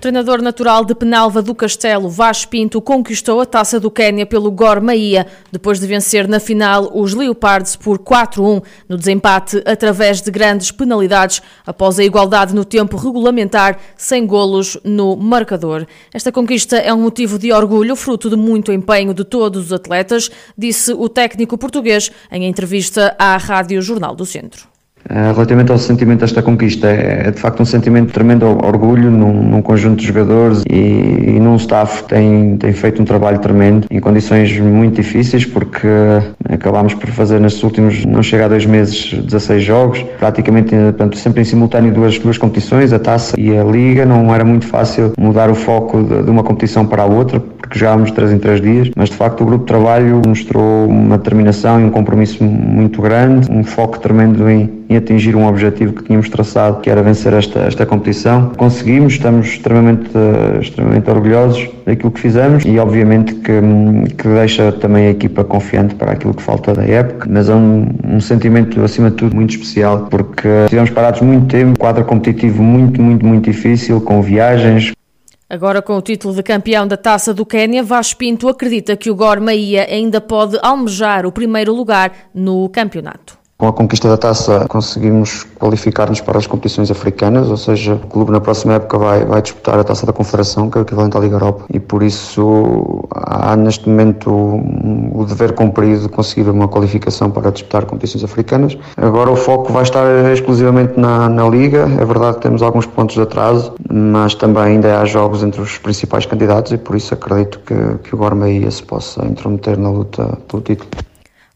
O treinador natural de Penalva do Castelo, Vaz Pinto, conquistou a taça do Quénia pelo Gor Mahia, depois de vencer na final os Leopards por 4-1 no desempate através de grandes penalidades, após a igualdade no tempo regulamentar, sem golos no marcador. Esta conquista é um motivo de orgulho, fruto de muito empenho de todos os atletas, disse o técnico português em entrevista à Rádio Jornal do Centro. Eh, relativamente ao sentimento desta conquista, é, é de facto um sentimento de tremendo orgulho num, num conjunto de jogadores e, e, num staff tem, tem feito um trabalho tremendo em condições muito difíceis, porque acabámos por fazer nestes últimos, não chega a dois meses, 16 jogos, praticamente portanto, sempre em simultâneo duas, duas competições, a taça e a liga. Não era muito fácil mudar o foco de, de uma competição para a outra, porque jogávamos três em três dias, mas de facto o grupo de trabalho mostrou uma determinação e um compromisso muito grande, um foco tremendo em em atingir um objetivo que tínhamos traçado, que era vencer esta, esta competição. Conseguimos, estamos extremamente, extremamente orgulhosos daquilo que fizemos e obviamente que, que deixa também a equipa confiante para aquilo que falta da época, mas é um, um sentimento acima de tudo muito especial porque estivemos parados muito tempo, quadro competitivo muito, muito, muito difícil, com viagens, Agora, com o título de campeão da Taça do Quênia, Vaz Pinto acredita que o Gor Mahia ainda pode almejar o primeiro lugar no campeonato. Com a conquista da taça conseguimos qualificar-nos para as competições africanas, ou seja, o clube na próxima época vai, vai disputar a taça da Confederação, que é o equivalente à Liga Europa, e por isso há neste momento o dever cumprido de conseguir uma qualificação para disputar competições africanas. Agora o foco vai estar exclusivamente na, na Liga, é verdade que temos alguns pontos de atraso, mas também ainda há jogos entre os principais candidatos e por isso acredito que, que o Gormeia se possa intrometer na luta pelo título.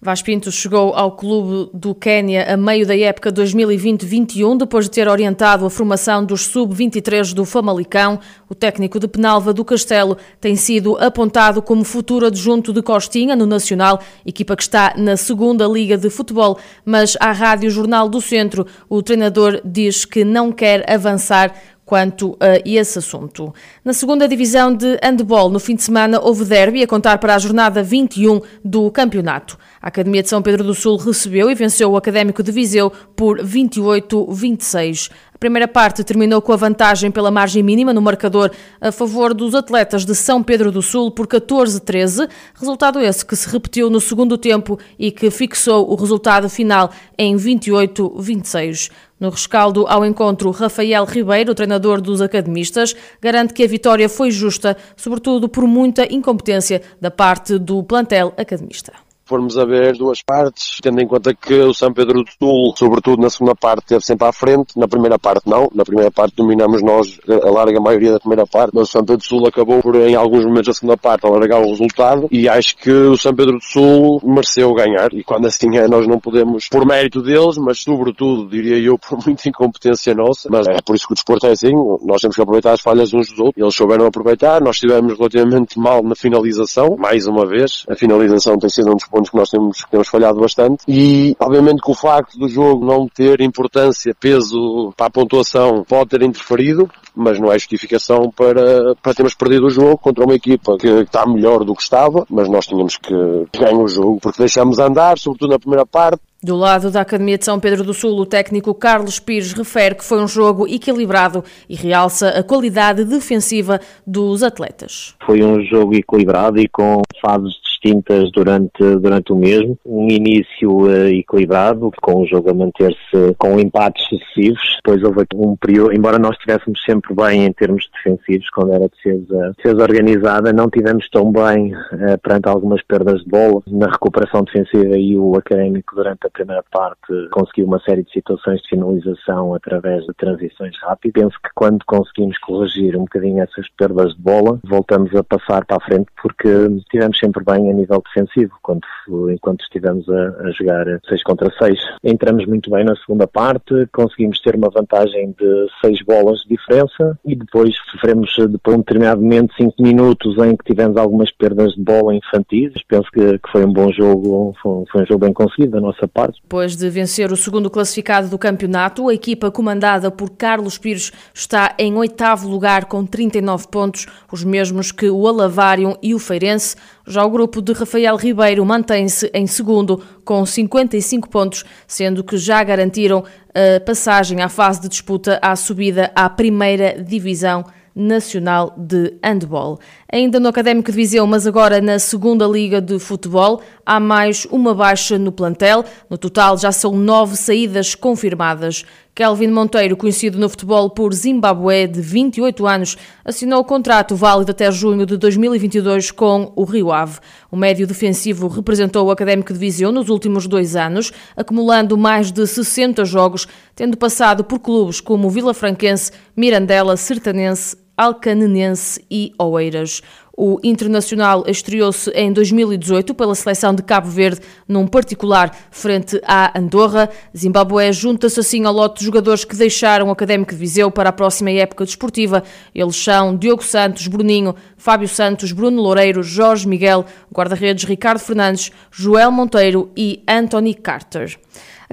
Vaz Pinto chegou ao clube do Quênia a meio da época 2020-21, depois de ter orientado a formação dos sub-23 do Famalicão. O técnico de Penalva do Castelo tem sido apontado como futuro adjunto de Costinha no Nacional, equipa que está na segunda Liga de Futebol, mas à Rádio Jornal do Centro o treinador diz que não quer avançar quanto a esse assunto. Na segunda divisão de handball, no fim de semana, houve derby a contar para a jornada 21 do campeonato. A Academia de São Pedro do Sul recebeu e venceu o Académico de Viseu por 28-26. A primeira parte terminou com a vantagem pela margem mínima no marcador a favor dos atletas de São Pedro do Sul por 14-13, resultado esse que se repetiu no segundo tempo e que fixou o resultado final em 28-26. No rescaldo ao encontro, Rafael Ribeiro, treinador dos academistas, garante que a vitória foi justa, sobretudo por muita incompetência da parte do plantel academista formos a ver duas partes, tendo em conta que o São Pedro do Sul, sobretudo na segunda parte, esteve sempre à frente, na primeira parte não, na primeira parte dominamos nós a larga maioria da primeira parte, mas o São Pedro do Sul acabou por, em alguns momentos da segunda parte, alargar o resultado, e acho que o São Pedro do Sul mereceu ganhar, e quando assim é, nós não podemos, por mérito deles, mas sobretudo, diria eu, por muita incompetência nossa, mas é por isso que o desporto é assim, nós temos que aproveitar as falhas uns dos outros, eles souberam aproveitar, nós estivemos relativamente mal na finalização, mais uma vez, a finalização tem sido um dos pontos que nós temos, que temos falhado bastante. E, obviamente, que o facto do jogo não ter importância, peso para a pontuação pode ter interferido, mas não é justificação para, para termos perdido o jogo contra uma equipa que está melhor do que estava, mas nós tínhamos que ganhar o jogo porque deixamos andar, sobretudo na primeira parte. Do lado da Academia de São Pedro do Sul, o técnico Carlos Pires refere que foi um jogo equilibrado e realça a qualidade defensiva dos atletas. Foi um jogo equilibrado e com fases distintas durante, durante o mesmo. Um início uh, equilibrado, com o jogo a manter-se com empates sucessivos. Depois houve um período, embora nós estivéssemos sempre bem em termos defensivos, quando era defesa, defesa organizada, não tivemos tão bem uh, perante algumas perdas de bola na recuperação defensiva e o académico durante a primeira parte conseguiu uma série de situações de finalização através de transições rápidas. Penso que quando conseguimos corrigir um bocadinho essas perdas de bola, voltamos a passar para a frente porque estivemos sempre bem a nível defensivo, quando, enquanto estivemos a, a jogar 6 contra 6. Entramos muito bem na segunda parte, conseguimos ter uma vantagem de 6 bolas de diferença e depois sofremos, depois de um determinado momento, 5 minutos em que tivemos algumas perdas de bola infantis. Penso que, que foi um bom jogo, foi, foi um jogo bem conseguido da nossa parte fase. Depois de vencer o segundo classificado do campeonato, a equipa comandada por Carlos Pires está em oitavo lugar com 39 pontos, os mesmos que o Alavário e o Feirense. Já o grupo de Rafael Ribeiro mantém-se em segundo com 55 pontos, sendo que já garantiram a passagem à fase de disputa à subida à primeira divisão Nacional de Handball. Ainda no Académico de Viseu, mas agora na segunda Liga de Futebol, há mais uma baixa no plantel. No total já são nove saídas confirmadas. Kelvin Monteiro, conhecido no futebol por Zimbabwe, de 28 anos, assinou o contrato válido até junho de 2022 com o Rio Ave. O médio defensivo representou o Académico de Viseu nos últimos dois anos, acumulando mais de 60 jogos, tendo passado por clubes como Vila Franquense, Mirandela, Sertanense, Alcanenense e Oeiras. O Internacional estreou-se em 2018 pela seleção de Cabo Verde, num particular frente à Andorra. Zimbabue junta-se assim ao lote de jogadores que deixaram o Académico de Viseu para a próxima época desportiva. Eles são Diogo Santos, Bruninho, Fábio Santos, Bruno Loureiro, Jorge Miguel, guarda-redes Ricardo Fernandes, Joel Monteiro e Anthony Carter.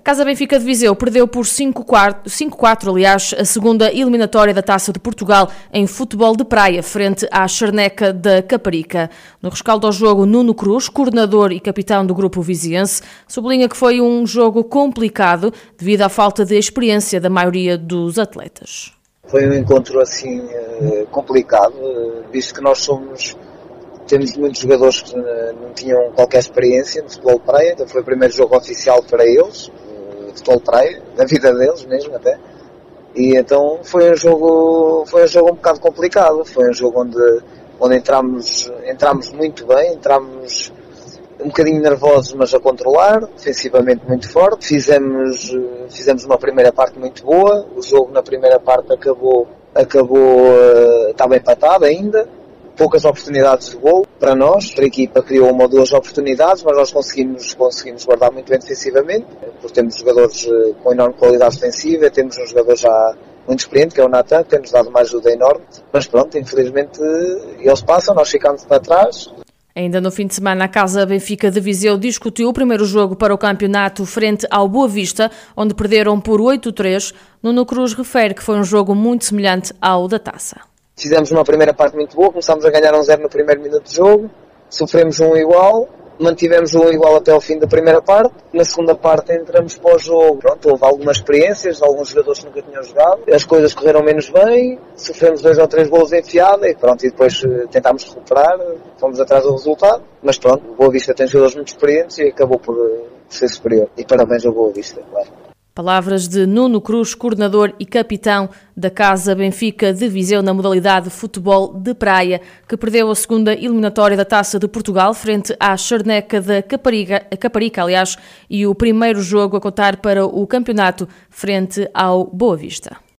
A Casa Benfica de Viseu perdeu por 5-4, aliás, a segunda eliminatória da Taça de Portugal em futebol de praia, frente à Charneca da Caparica. No rescaldo ao jogo, Nuno Cruz, coordenador e capitão do grupo viziense, sublinha que foi um jogo complicado devido à falta de experiência da maioria dos atletas. Foi um encontro assim eh, complicado, eh, visto que nós somos temos muitos jogadores que eh, não tinham qualquer experiência no futebol de praia, então foi o primeiro jogo oficial para eles futebol de praia, da vida deles mesmo até. E então foi um jogo, foi um jogo um bocado complicado, foi um jogo onde, onde entramos, entramos muito bem, entramos um bocadinho nervosos, mas a controlar, defensivamente muito forte. Fizemos, fizemos uma primeira parte muito boa, o jogo na primeira parte acabou, acabou, estava empatado ainda, poucas oportunidades de gol para nós. A equipa criou uma ou duas oportunidades, mas nós conseguimos, conseguimos guardar muito bem defensivamente, porque temos jogadores eh, com enorme qualidade defensiva, temos um jogador já muito experiente, que é o Natan, que tem-nos dado uma ajuda enorme. Mas pronto, infelizmente eles passam, nós ficamos para trás. Ainda no fim de semana, a Casa Benfica de Viseu discutiu o primeiro jogo para o campeonato frente ao Boa Vista, onde perderam por 8-3. Nuno Cruz refere que foi um jogo muito semelhante ao da Taça. Fizemos uma primeira parte muito boa, começámos a ganhar um zero no primeiro minuto de jogo, sofremos um igual, mantivemos um igual até ao fim da primeira parte. Na segunda parte entramos para o jogo. Pronto, houve algumas experiências, alguns jogadores que nunca tinham jogado. As coisas correram menos bem, sofremos dois ou três gols enfiada e pronto, e depois eh, tentámos recuperar, fomos atrás do resultado. Mas pronto, o Boa Vista tem jogadores muito experientes e acabou por eh, ser superior. E parabéns ao Boa Vista, claro. Palavras de Nuno Cruz, coordenador e capitão da Casa Benfica de Viseu na modalidade futebol de praia, que perdeu a segunda eliminatória da Taça de Portugal frente à Charneca da Caparica, Caparica, aliás, e o primeiro jogo a contar para o campeonato frente ao Boa Vista.